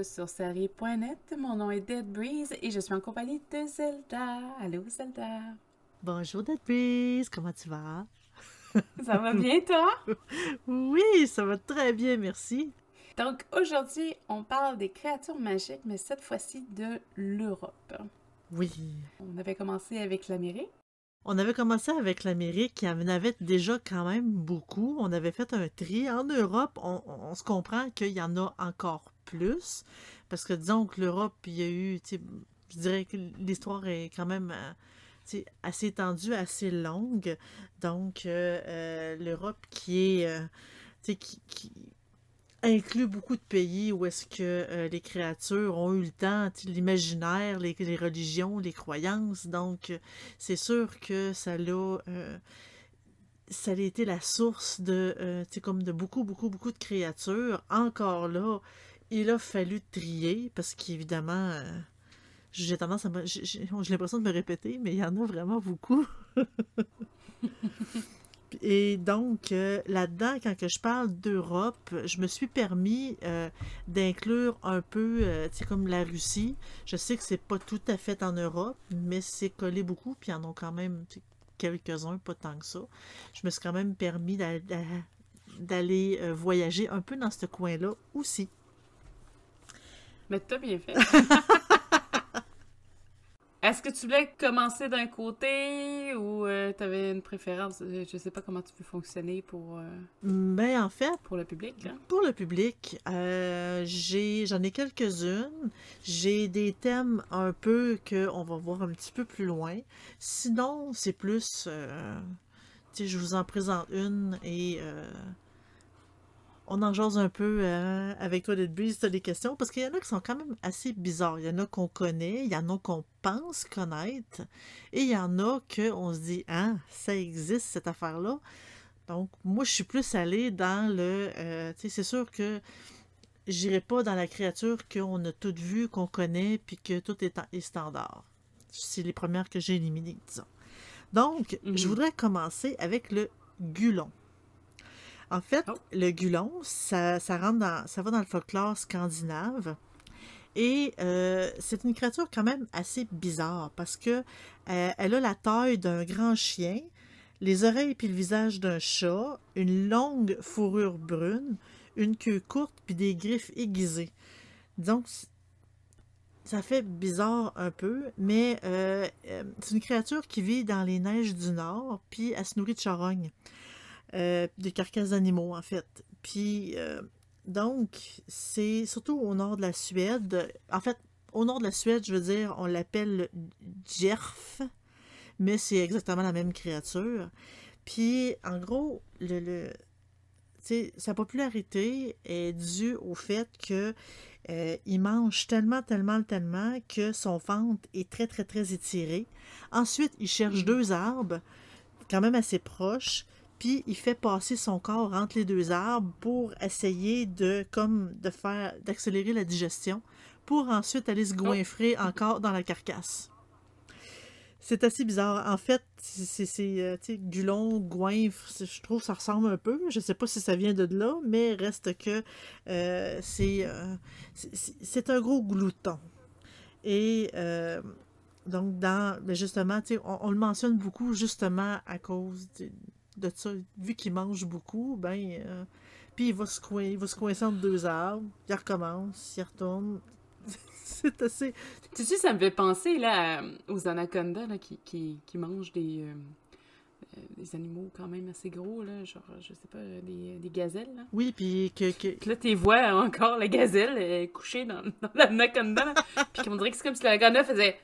podcast de Surserie.net. Mon nom est Dead Breeze et je suis en compagnie de Zelda. Allô, Zelda? Bonjour, Dead Breeze. Comment tu vas? Ça va bien, toi? oui, ça va très bien, merci. Donc, aujourd'hui, on parle des créatures magiques, mais cette fois-ci de l'Europe. Oui. On avait commencé avec l'Amérique. On avait commencé avec l'Amérique, qui en avait déjà quand même beaucoup. On avait fait un tri. En Europe, on, se comprend qu'il y en a encore plus. Parce que disons que l'Europe, il y a eu, je dirais que l'histoire est quand même euh, assez étendue, assez longue. Donc, euh, euh, l'Europe qui est, qui, qui, inclut beaucoup de pays où est-ce que les créatures ont eu le temps, l'imaginaire, les, religions, les croyances. Donc, c'est sûr que ça l'a... Ça a été la source de, comme de beaucoup, beaucoup, beaucoup de créatures. Encore là, il a fallu trier parce qu'évidemment, j'ai tendance à... J'ai l'impression de me répéter, mais il y en a vraiment beaucoup. Et donc, euh, là-dedans, quand que je parle d'Europe, je me suis permis euh, d'inclure un peu, euh, tu sais, comme la Russie. Je sais que c'est pas tout à fait en Europe, mais c'est collé beaucoup, puis il y en a quand même quelques-uns, pas tant que ça. Je me suis quand même permis d'aller voyager un peu dans ce coin-là aussi. Mais t'as bien fait. Est-ce que tu voulais commencer d'un côté ou euh, tu avais une préférence? Euh, je sais pas comment tu veux fonctionner pour... Euh, ben, en fait... Pour le public, là. Pour le public, j'ai j'en ai quelques-unes. J'ai des thèmes un peu qu'on va voir un petit peu plus loin. Sinon, c'est plus... tu sais, je vous en présente une et on en jase un peu euh, avec toi, Breeze, tu as des questions, parce qu'il y en a qui sont quand même assez bizarres. Il y en a qu'on connaît, il y en a qu'on pense connaître, et il y en a qu'on se dit, ah, ça existe, cette affaire-là. Donc, moi, je suis plus allée dans le. Euh, tu sais, c'est sûr que j'irai pas dans la créature qu'on a toutes vues, qu'on connaît, puis que tout est, est standard. C'est les premières que j'ai éliminées, disons. Donc, je mhm. voudrais commencer avec le gulon. En fait, oh. le gulon, ça, rentre dans, ça va dans le folklore scandinave. Et euh, c'est une créature quand même assez bizarre parce que euh, elle a la taille d'un grand chien, les oreilles puis le visage d'un chat, une longue fourrure brune, une queue courte puis des griffes aiguisées. Donc, ça fait bizarre un peu, mais euh, c'est une créature qui vit dans les neiges du nord, puis elle se nourrit de charognes. Euh, des carcasses d'animaux, en fait. Puis, euh, donc, c'est surtout au nord de la Suède. En fait, au nord de la Suède, je veux dire, on l'appelle Jerf, mais c'est exactement la même créature. Puis, en gros, le, le sa popularité est due au fait que euh, il mange tellement, tellement, tellement que son ventre est très, très, très étiré. Ensuite, il cherche mm. deux arbres, quand même assez proches, puis il fait passer son corps entre les deux arbres pour essayer de comme de faire d'accélérer la digestion pour ensuite aller se goinfrer oh. encore dans la carcasse. C'est assez bizarre. En fait, c'est euh, gulon, goinfre, je trouve que ça ressemble un peu. Je sais pas si ça vient de là, mais reste que euh, euh, c'est un gros glouton. Et donc, dans, ben, justement, on, on, le mentionne beaucoup justement à cause de ça, vu qu'il mange beaucoup, ben, euh, puis il va se coincer, il va se coincer entre deux arbres, il recommence, il retourne. c'est assez. Tu sais, ça me fait penser là, aux anacondas là, qui, qui, qui mangent des, euh, euh, des animaux quand même assez gros, là, genre, je sais pas, des, des gazelles. Là. Oui, puis que, que... là, tu vois encore la gazelle couchée dans, dans l'anaconda, puis qu'on dirait que c'est comme si l'anaconda faisait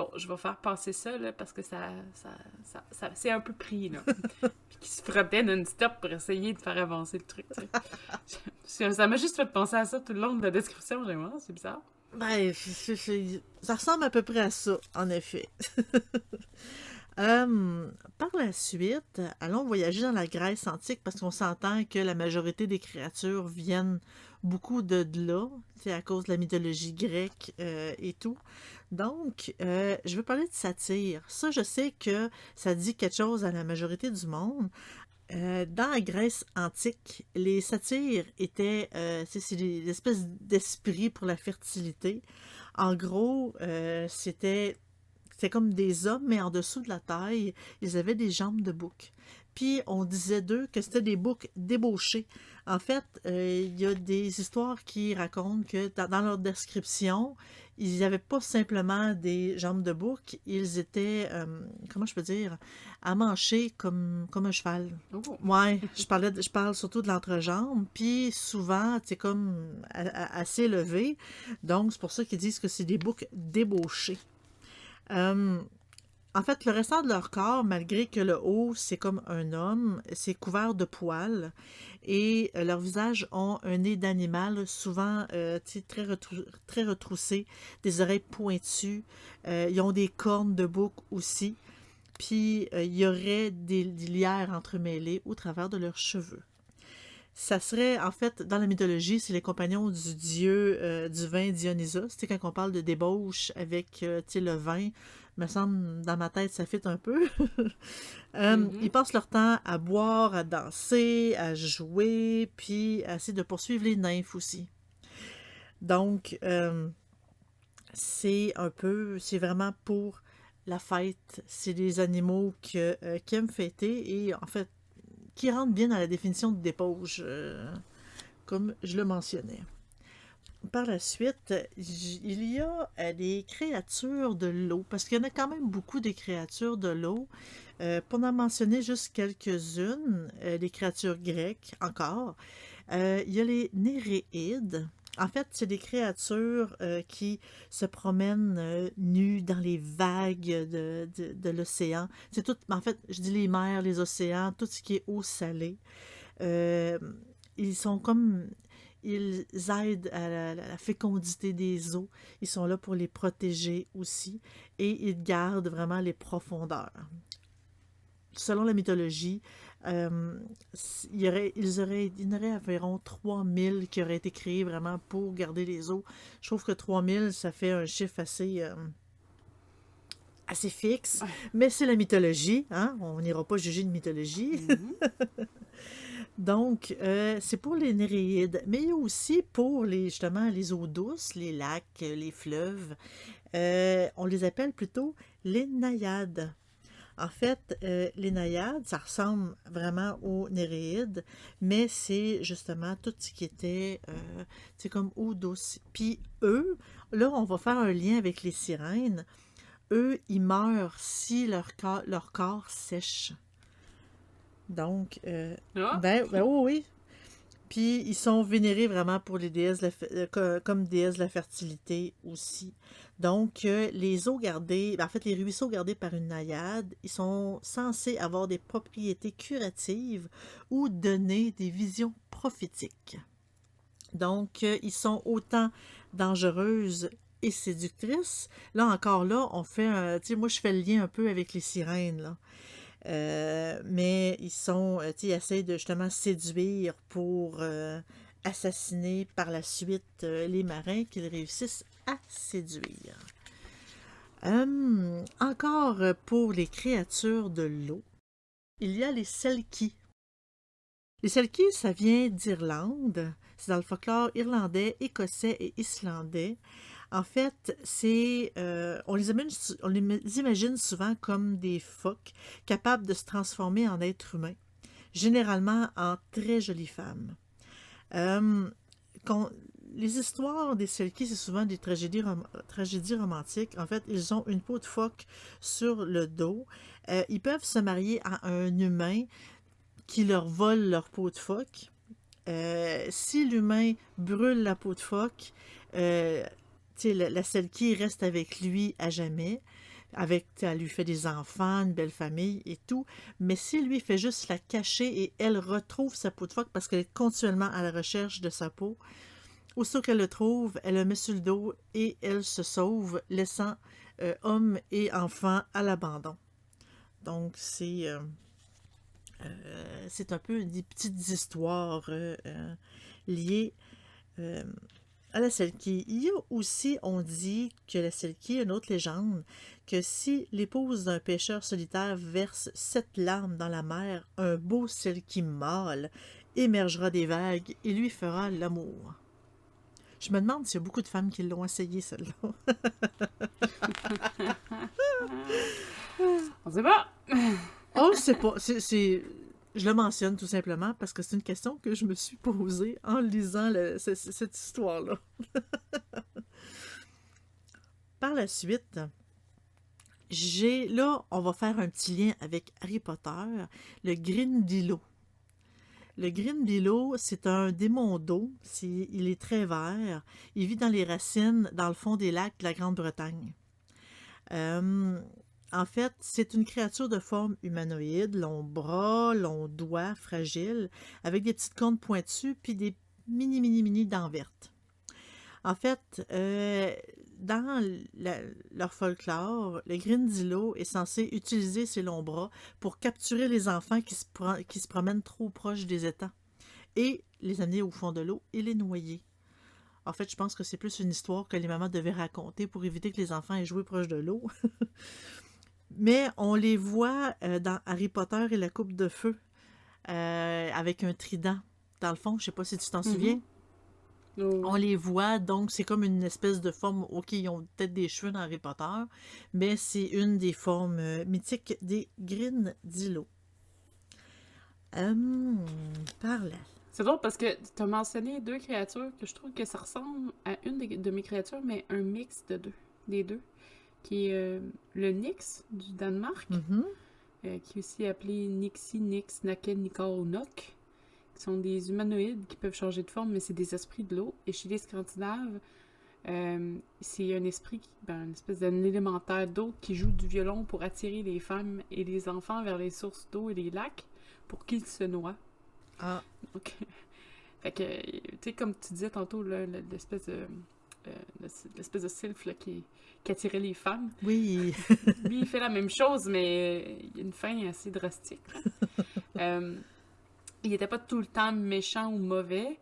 bon, je vais faire passer ça, là, parce que ça, ça, ça, c'est un peu pris, là. Puis qui se frappait non-stop pour essayer de faire avancer le truc, ça m'a juste fait penser à ça tout le long de la description, vraiment, c'est bizarre. Ben, ça ressemble à peu près à ça, en effet. Hum, par la suite, allons voyager dans la Grèce antique parce qu'on s'entend que la majorité des créatures viennent beaucoup de, là, c'est à cause de la mythologie grecque euh, et tout. Donc, euh, je veux parler de satire. Ça, je sais que ça dit quelque chose à la majorité du monde. Euh, dans la Grèce antique, les satyres étaient c'est c'est des espèces d'esprits pour la fertilité. En gros, c'était c'était comme des hommes, mais en dessous de la taille, ils avaient des jambes de bouc. Puis on disait d'eux que c'était des boucs débauchés. En fait, euh, il y a des histoires qui racontent que dans, leur description, ils n'avaient pas simplement des jambes de bouc, ils étaient, euh, comment je peux dire, amanchés comme, comme un cheval. Oh. Ouais, je parlais, de- je parle surtout de l'entrejambe, puis souvent, c'est comme assez élevé, donc c'est pour ça qu'ils disent que c'est des boucs débauchés. Euh, en fait, le restant de leur corps, malgré que le haut, c'est comme un homme, c'est couvert de poils et euh, leurs visages ont un nez d'animal, souvent euh, très, retrou- très retroussé, des oreilles pointues. ils ont des cornes de bouc aussi. Puis il y aurait des, des lierres entremêlées au travers de leurs cheveux. Ça serait, en fait, dans la mythologie, c'est les compagnons du dieu euh, du vin Dionysos. Tu sais, quand on parle de débauche avec euh, le vin, me semble, dans ma tête, ça fit un peu. Euh, Mhm. Ils passent leur temps à boire, à danser, à jouer, puis à essayer de poursuivre les nymphes aussi. Donc, c'est un peu, c'est vraiment pour la fête. C'est des animaux que, euh, qui aiment fêter et en fait, qui rentrent bien dans la définition de dépauche, euh, comme je le mentionnais. Par la suite, il y a euh, des créatures de l'eau, parce qu'il y en a quand même beaucoup de créatures de l'eau. Euh, pour en mentionner juste quelques-unes, euh, les créatures grecques encore, euh, il y a les Néréides. En fait, c'est des créatures euh, qui se promènent euh, nues dans les vagues de, l'océan. C'est tout, en fait, je dis les mers, les océans, tout ce qui est eau salée. Euh, ils sont comme, ils aident à la fécondité des eaux. Ils sont là pour les protéger aussi. Et ils gardent vraiment les profondeurs. Selon la mythologie, euh, il y aurait, ils auraient, il y en aurait environ 3000 qui auraient été créés vraiment pour garder les eaux. Je trouve que 3000, ça fait un chiffre assez, euh, assez fixe. Mais c'est la mythologie, hein? On n'ira pas juger une mythologie. Mhm. Donc, euh, c'est pour les Néréides, mais il y a aussi pour les, justement les eaux douces, les lacs, les fleuves. On les appelle plutôt les naïades. En fait, euh, les naïades, ça ressemble vraiment aux Néréides, mais c'est justement tout ce qui était, euh, c'est comme eau douce. Puis eux, là, on va faire un lien avec les sirènes. Eux, ils meurent si leur corps, leur corps sèche. Donc, euh, Ah, ben, ben oui. Puis ils sont vénérés vraiment pour les déesses, euh, co- comme déesses de la fertilité aussi. Donc, euh, les eaux gardées, ben, en fait, les ruisseaux gardés par une naïade, ils sont censés avoir des propriétés curatives ou donner des visions prophétiques. Donc, euh, ils sont autant dangereuses et séductrices. Là encore, là, on fait. Tu sais, moi, je fais le lien un peu avec les sirènes, là. Euh, mais ils sont, euh, ils essaient de justement séduire pour euh, assassiner par la suite les marins qu'ils réussissent à séduire. Hum, encore pour les créatures de l'eau, il y a les Selkies. Les Selkies, ça vient d'Irlande. C'est dans le folklore irlandais, écossais et islandais. En fait, c'est euh, on, les imagine, souvent comme des phoques capables de se transformer en êtres humains, généralement en très jolies femmes. Euh, les histoires des Selkies, c'est souvent des tragédies, rom- tragédies romantiques. En fait, ils ont une peau de phoque sur le dos. Euh, ils peuvent se marier à un humain qui leur vole leur peau de phoque. Si l'humain brûle la peau de phoque, la, la Selkie reste avec lui à jamais. Avec, elle lui fait des enfants, une belle famille et tout. Mais si lui fait juste la cacher et elle retrouve sa peau de phoque parce qu'elle est continuellement à la recherche de sa peau, aussitôt qu'elle le trouve, elle le met sur le dos et elle se sauve, laissant euh, homme et enfant à l'abandon. Donc, c'est. euh, euh, c'est un peu des petites histoires liées à la Selkie. Il y a aussi, on dit que la Selkie, une autre légende, que si l'épouse d'un pêcheur solitaire verse sept larmes dans la mer, un beau Selkie mâle émergera des vagues et lui fera l'amour. Je me demande s'il y a beaucoup de femmes qui l'ont essayé, celle-là. On sait pas. oh, c'est pas. C'est, Je le mentionne tout simplement parce que c'est une question que je me suis posée en lisant cette histoire-là. Par la suite, j'ai. Là, on va faire un petit lien avec Harry Potter, le Grindylow. Le Grindylow, c'est un démon d'eau. il est très vert. Il vit dans les racines, dans le fond des lacs de la Grande-Bretagne. Euh, en fait, c'est une créature de forme humanoïde, long bras, long doigt, fragile, avec des petites cornes pointues puis des mini, mini, mini dents vertes. En fait, euh, dans leur folklore, le Grindilo est censé utiliser ses longs bras pour capturer les enfants qui se, qui se promènent trop proches des étangs et les amener au fond de l'eau et les noyer. En fait, je pense que c'est plus une histoire que les mamans devaient raconter pour éviter que les enfants aient joué proche de l'eau. Mais on les voit euh, dans Harry Potter et la Coupe de Feu euh, avec un trident. Dans le fond, je sais pas si tu t'en mm-hmm. souviens. On les voit, donc c'est comme une espèce de forme. Ok, ils ont peut-être des cheveux dans Harry Potter, mais c'est une des formes euh, mythiques des Grindilo. Hum, par là. C'est drôle parce que tu as mentionné deux créatures que je trouve que ça ressemble à une de mes créatures, mais un mix de deux, des deux, qui est euh, le Nyx du Danemark, mm-hmm. euh, qui est aussi appelé Nixie, Nix, Naken, ou Nok sont des humanoïdes qui peuvent changer de forme, mais c'est des esprits de l'eau. Et chez les Scandinaves, euh, c'est un esprit, ben, une espèce d'un élémentaire d'eau qui joue du violon pour attirer les femmes et les enfants vers les sources d'eau et les lacs pour qu'ils se noient. Ah. Donc, fait que, tu sais, comme tu disais tantôt, l'espèce de. Euh, l'espèce de sylph qui, qui, attirait les femmes. Oui. Lui, il fait la même chose, mais il y a une fin assez drastique. euh, il n'était pas tout le temps méchant ou mauvais.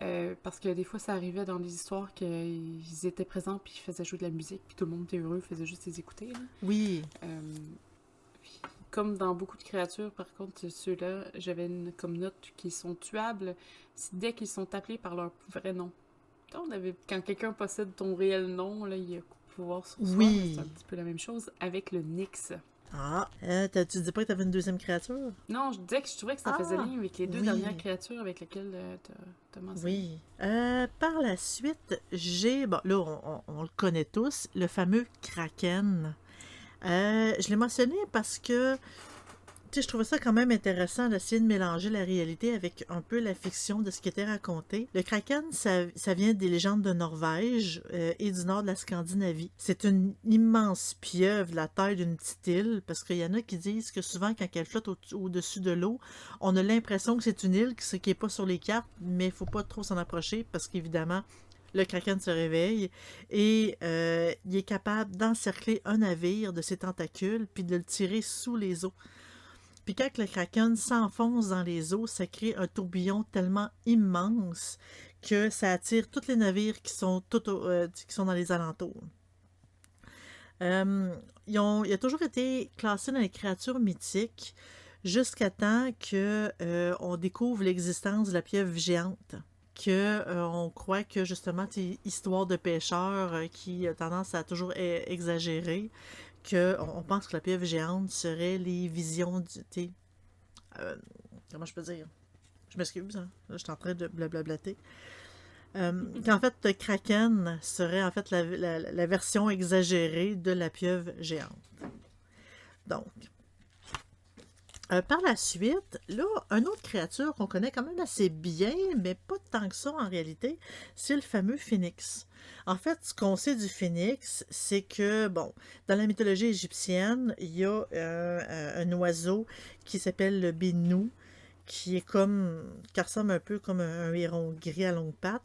Euh, parce que des fois, ça arrivait dans des histoires qu'ils étaient présents puis ils faisaient jouer de la musique puis tout le monde était heureux, faisait juste les écouter. Oui. Euh, comme dans beaucoup de créatures, par contre, ceux-là, j'avais une comme note qui sont tuables dès qu'ils sont appelés par leur vrai nom. Quand quelqu'un possède ton réel nom, là, il a pouvoir sur soi. Oui. C'est un petit peu la même chose avec le Nyx. Ah, euh, tu disais pas que tu avais une deuxième créature? Non, je disais que je trouvais que ça faisait ah, lien avec les deux dernières créatures avec lesquelles euh, tu as mentionné. Oui. Euh, par la suite, j'ai, bon, là, on, le connaît tous, le fameux Kraken. je l'ai mentionné parce que je trouvais ça quand même intéressant d'essayer de mélanger la réalité avec un peu la fiction de ce qui était raconté. Le Kraken, ça, vient des légendes de Norvège euh, et du nord de la Scandinavie. C'est une immense pieuvre, la taille d'une petite île, parce qu'il y en a qui disent que souvent, quand elle flotte au-dessus de l'eau, on a l'impression que c'est une île, qui n'est pas sur les cartes, mais il faut pas trop s'en approcher, parce qu'évidemment, le kraken se réveille et euh, il est capable d'encercler un navire de ses tentacules puis de le tirer sous les eaux. Puis quand le kraken s'enfonce dans les eaux, ça crée un tourbillon tellement immense que ça attire tous les navires qui sont, euh, qui sont dans les alentours. Euh, il a toujours été classé dans les créatures mythiques jusqu'à temps qu'on euh, découvre l'existence de la pieuvre géante. Que on croit que justement, c'est histoire de pêcheurs qui a tendance à toujours e-, exagérer que on, pense que la pieuvre géante serait les visions du. Euh, comment je peux dire? Je m'excuse, hein? je suis en train de blablablater. Euh, qu'en fait, kraken serait en fait la, version exagérée de la pieuvre géante. Donc, euh, par la suite, là, une autre créature qu'on connaît quand même assez bien, mais pas tant que ça en réalité, c'est le fameux phénix. En fait, ce qu'on sait du phénix, c'est que, bon, dans la mythologie égyptienne, il y a euh, un oiseau qui s'appelle le binou, qui est comme, qui ressemble un peu comme un, héron gris à longue pattes.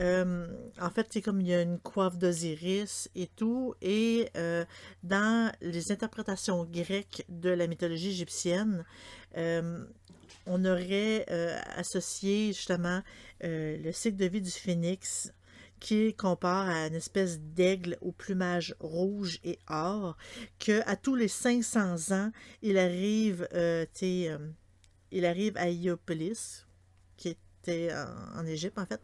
Euh, en fait, c'est comme il y a une coiffe d'Osiris et tout. Et euh, dans les interprétations grecques de la mythologie égyptienne, on aurait associé justement le cycle de vie du phénix qui compare à une espèce d'aigle au plumage rouge et or, que à tous les 500 ans, il arrive, euh, euh, il arrive à Iopolis, qui était en Égypte en fait,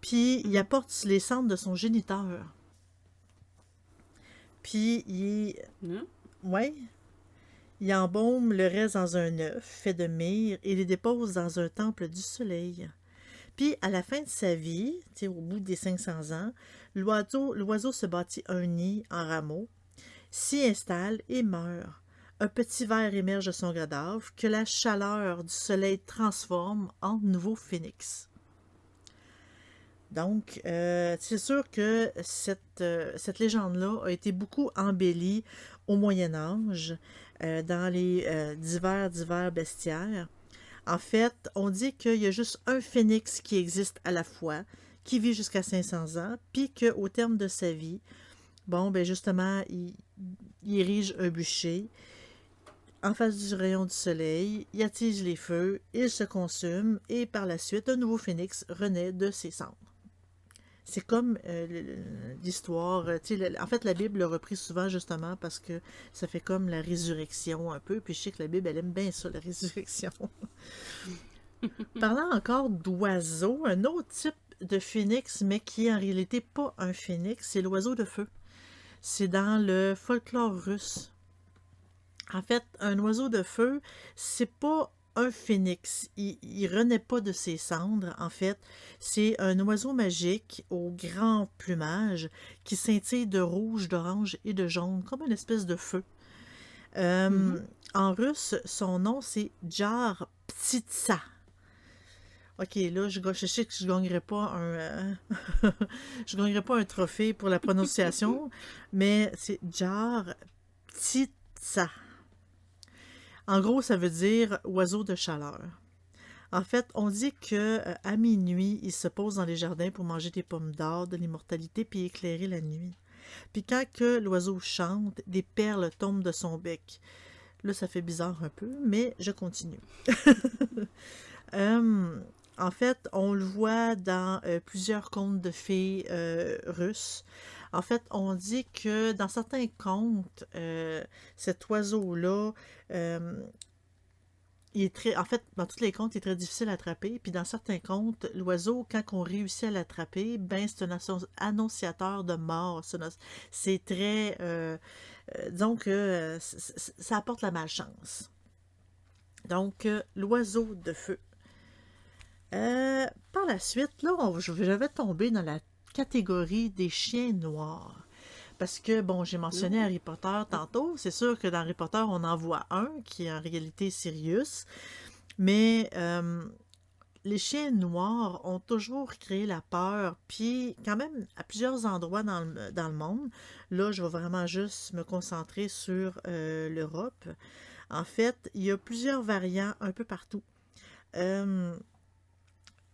puis il apporte les cendres de son géniteur. Puis il. Hein? Ouais. Il embaume le reste dans un œuf fait de myrrhe et les dépose dans un temple du soleil. Puis, à la fin de sa vie, au bout des 500 ans, l'oiseau, l'oiseau se bâtit un nid en rameau, s'y installe et meurt. Un petit ver émerge de son cadavre que la chaleur du soleil transforme en nouveau phénix. Donc, euh, c'est sûr que cette, euh, cette légende-là a été beaucoup embellie au Moyen Âge, euh, dans les divers, divers bestiaires. En fait, on dit qu'il y a juste un phénix qui existe à la fois, qui vit jusqu'à 500 ans, puis qu'au terme de sa vie, bon, ben justement, il, il érige un bûcher en face du rayon du soleil, il attise les feux, il se consume, et par la suite, un nouveau phénix renaît de ses cendres c'est comme euh, l'histoire. Euh, en fait, la Bible l'a repris souvent justement parce que ça fait comme la résurrection un peu. Puis je sais que la Bible, elle aime bien ça, la résurrection. Parlant encore d'oiseaux, un autre type de phénix, mais qui est en réalité pas un phénix, c'est l'oiseau de feu. C'est dans le folklore russe. En fait, un oiseau de feu, c'est pas un phénix. Il, il renaît pas de ses cendres, en fait. C'est un oiseau magique au grand plumage qui scintille de rouge, d'orange et de jaune, comme une espèce de feu. Euh, mm-hmm. En russe, son nom c'est Jar Ptitsa. Ok, là, je, je sais que je gagnerai pas un, euh, je gagnerai pas un trophée pour la prononciation, mais c'est Jar Ptitsa. En gros, ça veut dire oiseau de chaleur. En fait, on dit que euh, à minuit, il se pose dans les jardins pour manger des pommes d'or, de l'immortalité, puis éclairer la nuit. Puis quand que l'oiseau chante, des perles tombent de son bec. Là, ça fait bizarre un peu, mais je continue. Euh, en fait, on le voit dans euh, plusieurs contes de fées russes. En fait, on dit que dans certains contes, euh, cet oiseau-là, euh, il est très, en fait, dans tous les contes, il est très difficile à attraper. Puis dans certains contes, l'oiseau, quand on réussit à l'attraper, ben c'est un annonciateur de mort. C'est très, euh, que ça apporte la malchance. Donc, l'oiseau de feu. par la suite, là, je vais tomber dans la catégorie des chiens noirs. Parce que, bon, j'ai mentionné Harry Potter tantôt. C'est sûr que dans Harry Potter, on en voit un qui est en réalité Sirius. Mais euh, les chiens noirs ont toujours créé la peur. Puis, quand même, à plusieurs endroits dans le, monde, là, je vais vraiment juste me concentrer sur euh, l'Europe. En fait, il y a plusieurs variants un peu partout. Euh,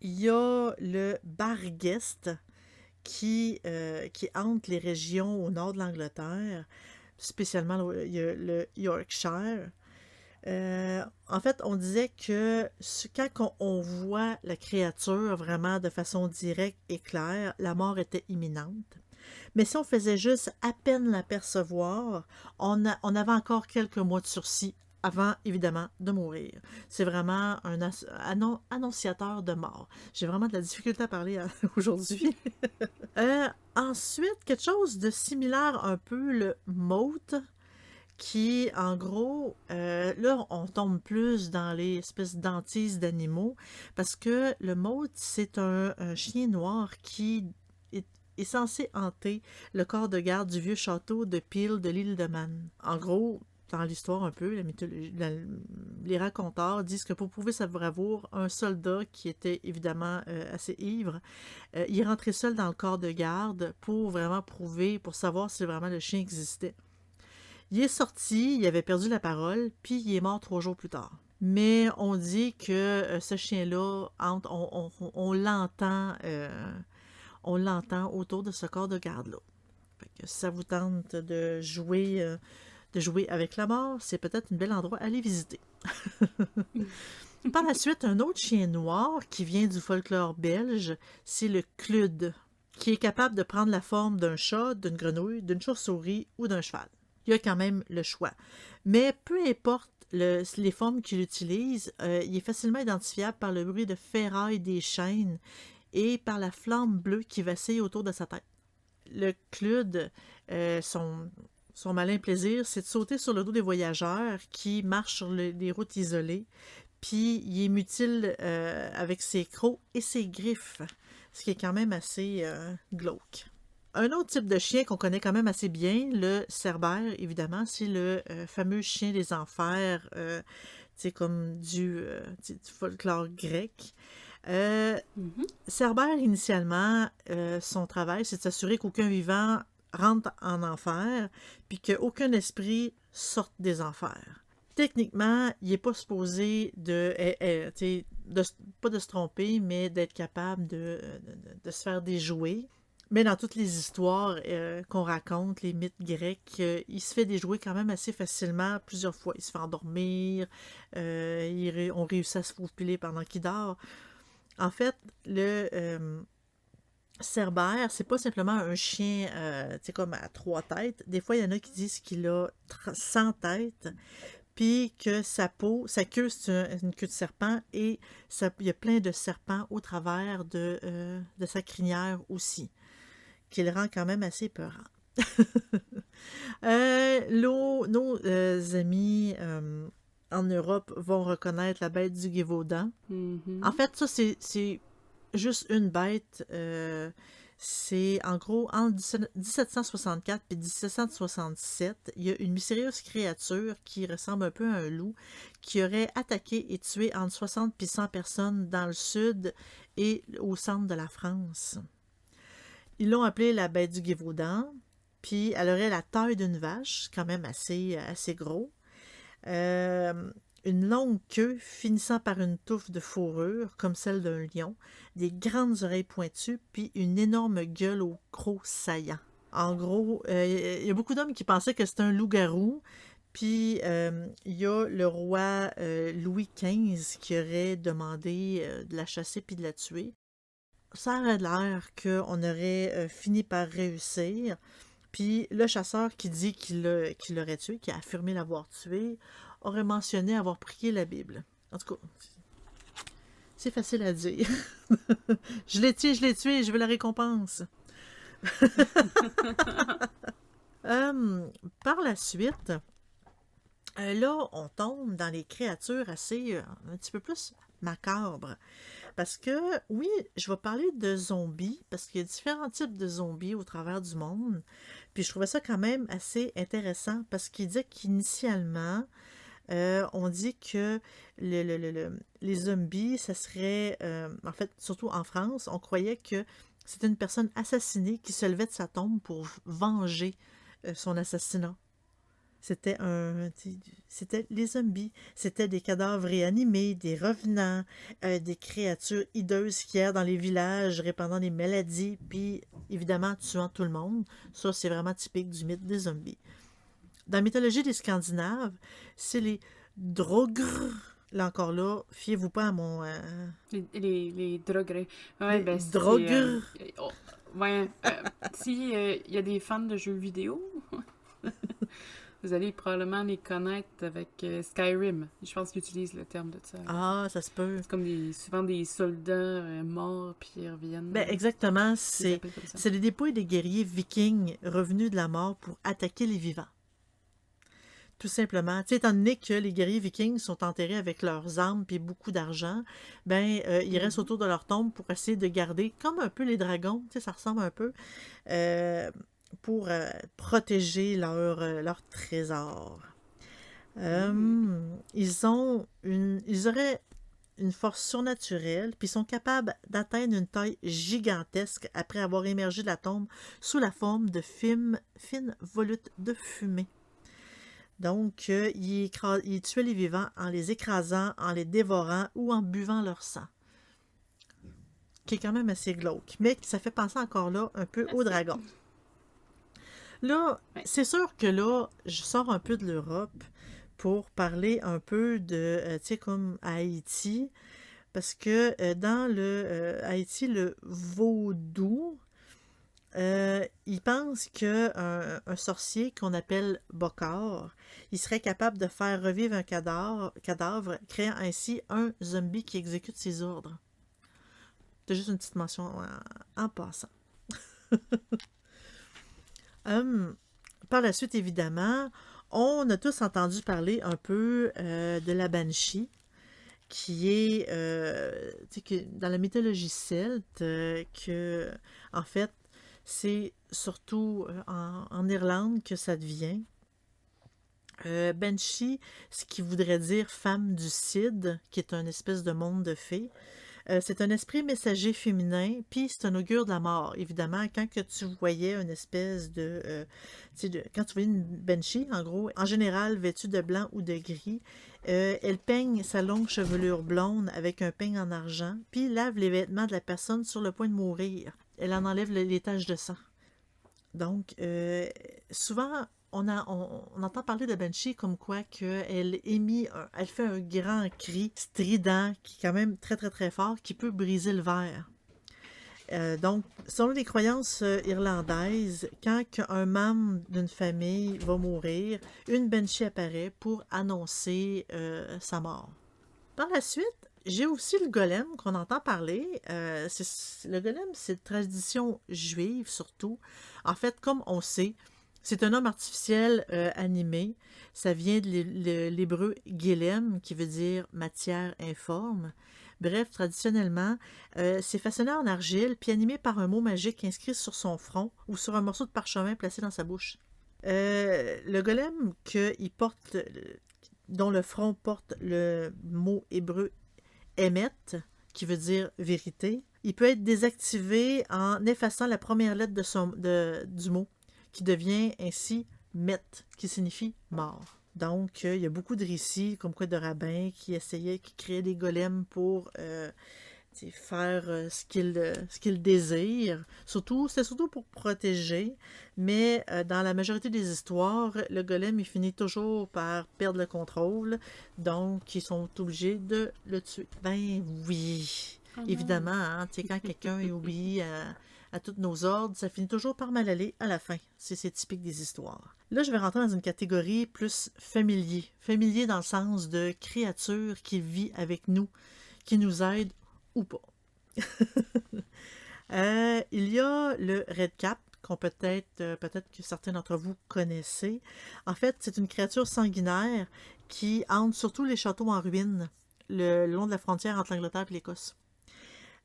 il y a le Barguest, qui, euh, qui hante les régions au nord de l'Angleterre, spécialement le, Yorkshire. Euh, en fait, on disait que quand on, voit la créature vraiment de façon directe et claire, la mort était imminente. Mais si on faisait juste à peine l'apercevoir, on, on avait encore quelques mois de sursis avant, évidemment, de mourir. C'est vraiment un annonciateur de mort. J'ai vraiment de la difficulté à parler hein, aujourd'hui. Euh, ensuite, quelque chose de similaire un peu, le mote, qui, en gros, euh, là, on tombe plus dans les espèces d'antises d'animaux, parce que le mote, c'est un, chien noir qui est censé hanter le corps de garde du vieux château de Peel de l'île de Man. En gros, dans l'histoire un peu, les raconteurs disent que pour prouver sa bravoure, un soldat qui était évidemment euh, assez ivre, euh, il rentrait seul dans le corps de garde pour vraiment prouver, pour savoir si vraiment le chien existait. Il est sorti, il avait perdu la parole, puis il est mort trois jours plus tard. Mais on dit que euh, ce chien-là, on, on l'entend, on l'entend autour de ce corps de garde-là. Ça vous tente de jouer de jouer avec la mort, c'est peut-être un bel endroit à aller visiter. Par la suite, un autre chien noir qui vient du folklore belge, c'est le Clud, qui est capable de prendre la forme d'un chat, d'une grenouille, d'une chauve-souris ou d'un cheval. Il y a quand même le choix. Mais peu importe le- les formes qu'il utilise, euh, il est facilement identifiable par le bruit de ferraille des chaînes et par la flamme bleue qui vacille autour de sa tête. Le Clude, euh, son, son malin plaisir, c'est de sauter sur le dos des voyageurs qui marchent sur le- les routes isolées, puis il est mutile euh, avec ses crocs et ses griffes, ce qui est quand même assez euh, glauque. Un autre type de chien qu'on connaît quand même assez bien, le cerbère, évidemment, c'est le euh, fameux chien des enfers, sais, comme du, folklore grec. Euh, Mhm. Cerbère, initialement, euh, son travail, c'est de s'assurer qu'aucun vivant rentre en enfer, puis qu'aucun esprit sorte des enfers. Techniquement, il n'est pas supposé de, eh, eh, pas de se tromper, mais d'être capable de, de- se faire déjouer. Mais dans toutes les histoires euh, qu'on raconte, les mythes grecs, euh, il se fait déjouer quand même assez facilement plusieurs fois. Il se fait endormir, euh, on réussit à se faufiler pendant qu'il dort. En fait, le Cerbère, c'est pas simplement un chien euh, tu sais, comme à trois têtes. Des fois, il y en a qui disent qu'il a tr- 100 têtes, puis que sa peau, sa queue, c'est un- une queue de serpent, et ça- il y a plein de serpents au travers de, euh, de sa crinière aussi, qui le rend quand même assez peurant. Euh, nos euh, amis en Europe vont reconnaître la bête du Gévaudan. Mhm. En fait, ça, c'est juste une bête. euh, c'est en gros entre 17- 1764 et 1767, il y a une mystérieuse créature qui ressemble un peu à un loup qui aurait attaqué et tué entre 60 et 100 personnes dans le sud et au centre de la France. Ils l'ont appelée la bête du Gévaudan, puis elle aurait la taille d'une vache, quand même assez, assez gros. Euh, une longue queue finissant par une touffe de fourrure, comme celle d'un lion, des grandes oreilles pointues, puis une énorme gueule au croc saillant. En gros, euh, il y a beaucoup d'hommes qui pensaient que c'était un loup-garou, puis euh, il y a le roi euh, Louis XV qui aurait demandé de la chasser puis de la tuer. Ça aurait l'air qu'on aurait fini par réussir. Puis le chasseur qui dit qu'il l'aurait tué, qui a affirmé l'avoir tué, aurait mentionné avoir prié la Bible. En tout cas, c'est facile à dire. je l'ai tué, je l'ai tué, je veux la récompense. Euh, par la suite, euh, là, on tombe dans les créatures assez, euh, un petit peu plus macabres. Parce que, oui, je vais parler de zombies, parce qu'il y a différents types de zombies au travers du monde. Puis je trouvais ça quand même assez intéressant, parce qu'il dit qu'initialement, euh, on dit que le- le- le- le- les zombies, ça serait, euh, en fait, surtout en France, on croyait que c'était une personne assassinée qui se levait de sa tombe pour venger euh, son assassinat. C'était un, c'était les zombies, c'était des cadavres réanimés, des revenants, des créatures hideuses qui errent dans les villages, répandant des maladies, puis évidemment tuant tout le monde. Ça, c'est vraiment typique du mythe des zombies. Dans la mythologie des Scandinaves, c'est les drogr. Là encore là, fiez-vous pas à mon. euh, Les, les, les drogues. Ouais, Les ben, euh, oh, ouais, euh, si il y a des fans de jeux vidéo, vous allez probablement les connaître avec Skyrim. Je pense qu'ils utilisent le terme de ça. Ah, ça se peut. C'est comme des, souvent des soldats morts puis ils reviennent. Ben, exactement, c'est. C'est les dépouilles des guerriers vikings revenus de la mort pour attaquer les vivants. Tout simplement. Étant donné que les guerriers vikings sont enterrés avec leurs armes et beaucoup d'argent, ben, euh, ils restent Mhm. autour de leur tombe pour essayer de garder, comme un peu les dragons, ça ressemble un peu, euh, pour euh, protéger leur, leur trésor. Euh, ils ont une, ils auraient une force surnaturelle, puis ils sont capables d'atteindre une taille gigantesque après avoir émergé de la tombe sous la forme de fines, fines volutes de fumée. Donc, euh, ils tuaient les vivants en les écrasant, en les dévorant ou en buvant leur sang. Qui est quand même assez glauque, mais ça fait penser encore là un peu au dragon. Là, Ouais. c'est sûr que là, je sors un peu de l'Europe pour parler un peu de, euh, tu sais, comme à Haïti, parce que euh, dans le Haïti, le vaudou, Euh, il pense que un, un sorcier qu'on appelle Bokar, il serait capable de faire revivre un cadavre, cadavre créant ainsi un zombie qui exécute ses ordres. C'est juste une petite mention en, en passant. Hum, par la suite, évidemment, on a tous entendu parler un peu euh, de la Banshee, qui est euh, que dans la mythologie celte, euh, que en fait, c'est surtout euh, en, Irlande que ça devient. Euh, Banshee, ce qui voudrait dire femme du Cid, qui est un espèce de monde de fées. Euh, c'est un esprit messager féminin, puis c'est un augure de la mort. Évidemment, quand tu voyais une espèce de, de- quand tu voyais une banshee, en gros, en général vêtue de blanc ou de gris, elle peigne sa longue chevelure blonde avec un peigne en argent, puis lave les vêtements de la personne sur le point de mourir. Elle en enlève le- les taches de sang. Donc, euh, souvent, on, entend parler de Banshee comme quoi que elle émet, elle fait un grand cri strident qui est quand même très très très fort, qui peut briser le verre. Euh, donc, selon les croyances euh, irlandaises, quand un membre d'une famille va mourir, une Banshee apparaît pour annoncer sa mort. Par la suite, j'ai aussi le golem qu'on entend parler. Euh, le golem, c'est une tradition juive surtout. En fait, comme on sait, c'est un homme artificiel euh, animé. Ça vient de l'hébreu Gélem, qui veut dire matière informe. Bref, traditionnellement, euh, c'est façonné en argile, puis animé par un mot magique inscrit sur son front ou sur un morceau de parchemin placé dans sa bouche. Le golem que il porte, dont le front porte le mot hébreu Emet, qui veut dire vérité, il peut être désactivé en effaçant la première lettre de son, de- du mot, qui devient ainsi Met, qui signifie mort. Donc, euh, il y a beaucoup de récits, comme quoi de rabbins, qui essayaient, qui créaient des golems pour euh, faire euh, ce qu'ils euh, ce qu'ils désirent. Surtout, c'est surtout pour protéger, mais euh, dans la majorité des histoires, le golem, il finit toujours par perdre le contrôle, donc ils sont obligés de le tuer. Ben oui, Oh non. évidemment, hein, tu sais, quand quelqu'un est obéi à, à tous nos ordres, ça finit toujours par mal aller à la fin. C'est c'est typique des histoires. Là, je vais rentrer dans une catégorie plus familier. Familier dans le sens de créature qui vit avec nous, qui nous aide Euh, il y a le Red Cap, qu'on peut-être, euh, peut-être que certains d'entre vous connaissez. En fait, c'est une créature sanguinaire qui hante surtout les châteaux en ruine, le, long de la frontière entre l'Angleterre et l'Écosse.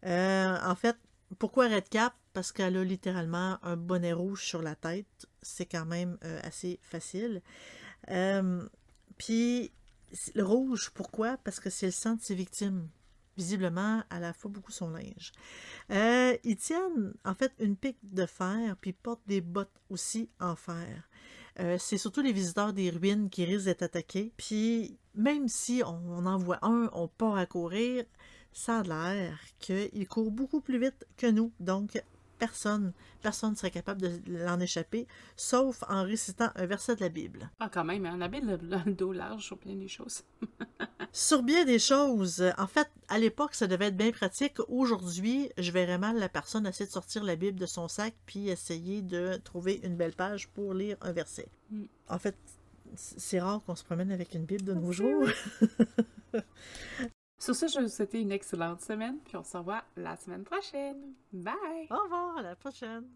Euh, en fait, pourquoi Red Cap? Parce qu'elle a littéralement un bonnet rouge sur la tête. C'est quand même assez facile. Puis, le rouge, pourquoi? Parce que c'est le sang de ses victimes. Visiblement, à la fois beaucoup son linge. Euh, ils tiennent en fait une pique de fer, puis portent des bottes aussi en fer. Euh, c'est surtout les visiteurs des ruines qui risquent d'être attaqués. Puis même si on, en voit un, on part à courir, ça a l'air qu'il court beaucoup plus vite que nous. Donc personne, personne ne serait capable de l'en échapper, sauf en récitant un verset de la Bible. Ah, quand même, hein, on avait le, le dos large sur bien des choses. Sur bien des choses, en fait, à l'époque, ça devait être bien pratique. Aujourd'hui, je verrais mal la personne essayer de sortir la Bible de son sac puis essayer de trouver une belle page pour lire un verset. Mm. En fait, c'est rare qu'on se promène avec une Bible de nos jours. Sur ce, je vais vous souhaiter une excellente semaine, puis on se revoit la semaine prochaine. Bye! Au revoir, à la prochaine.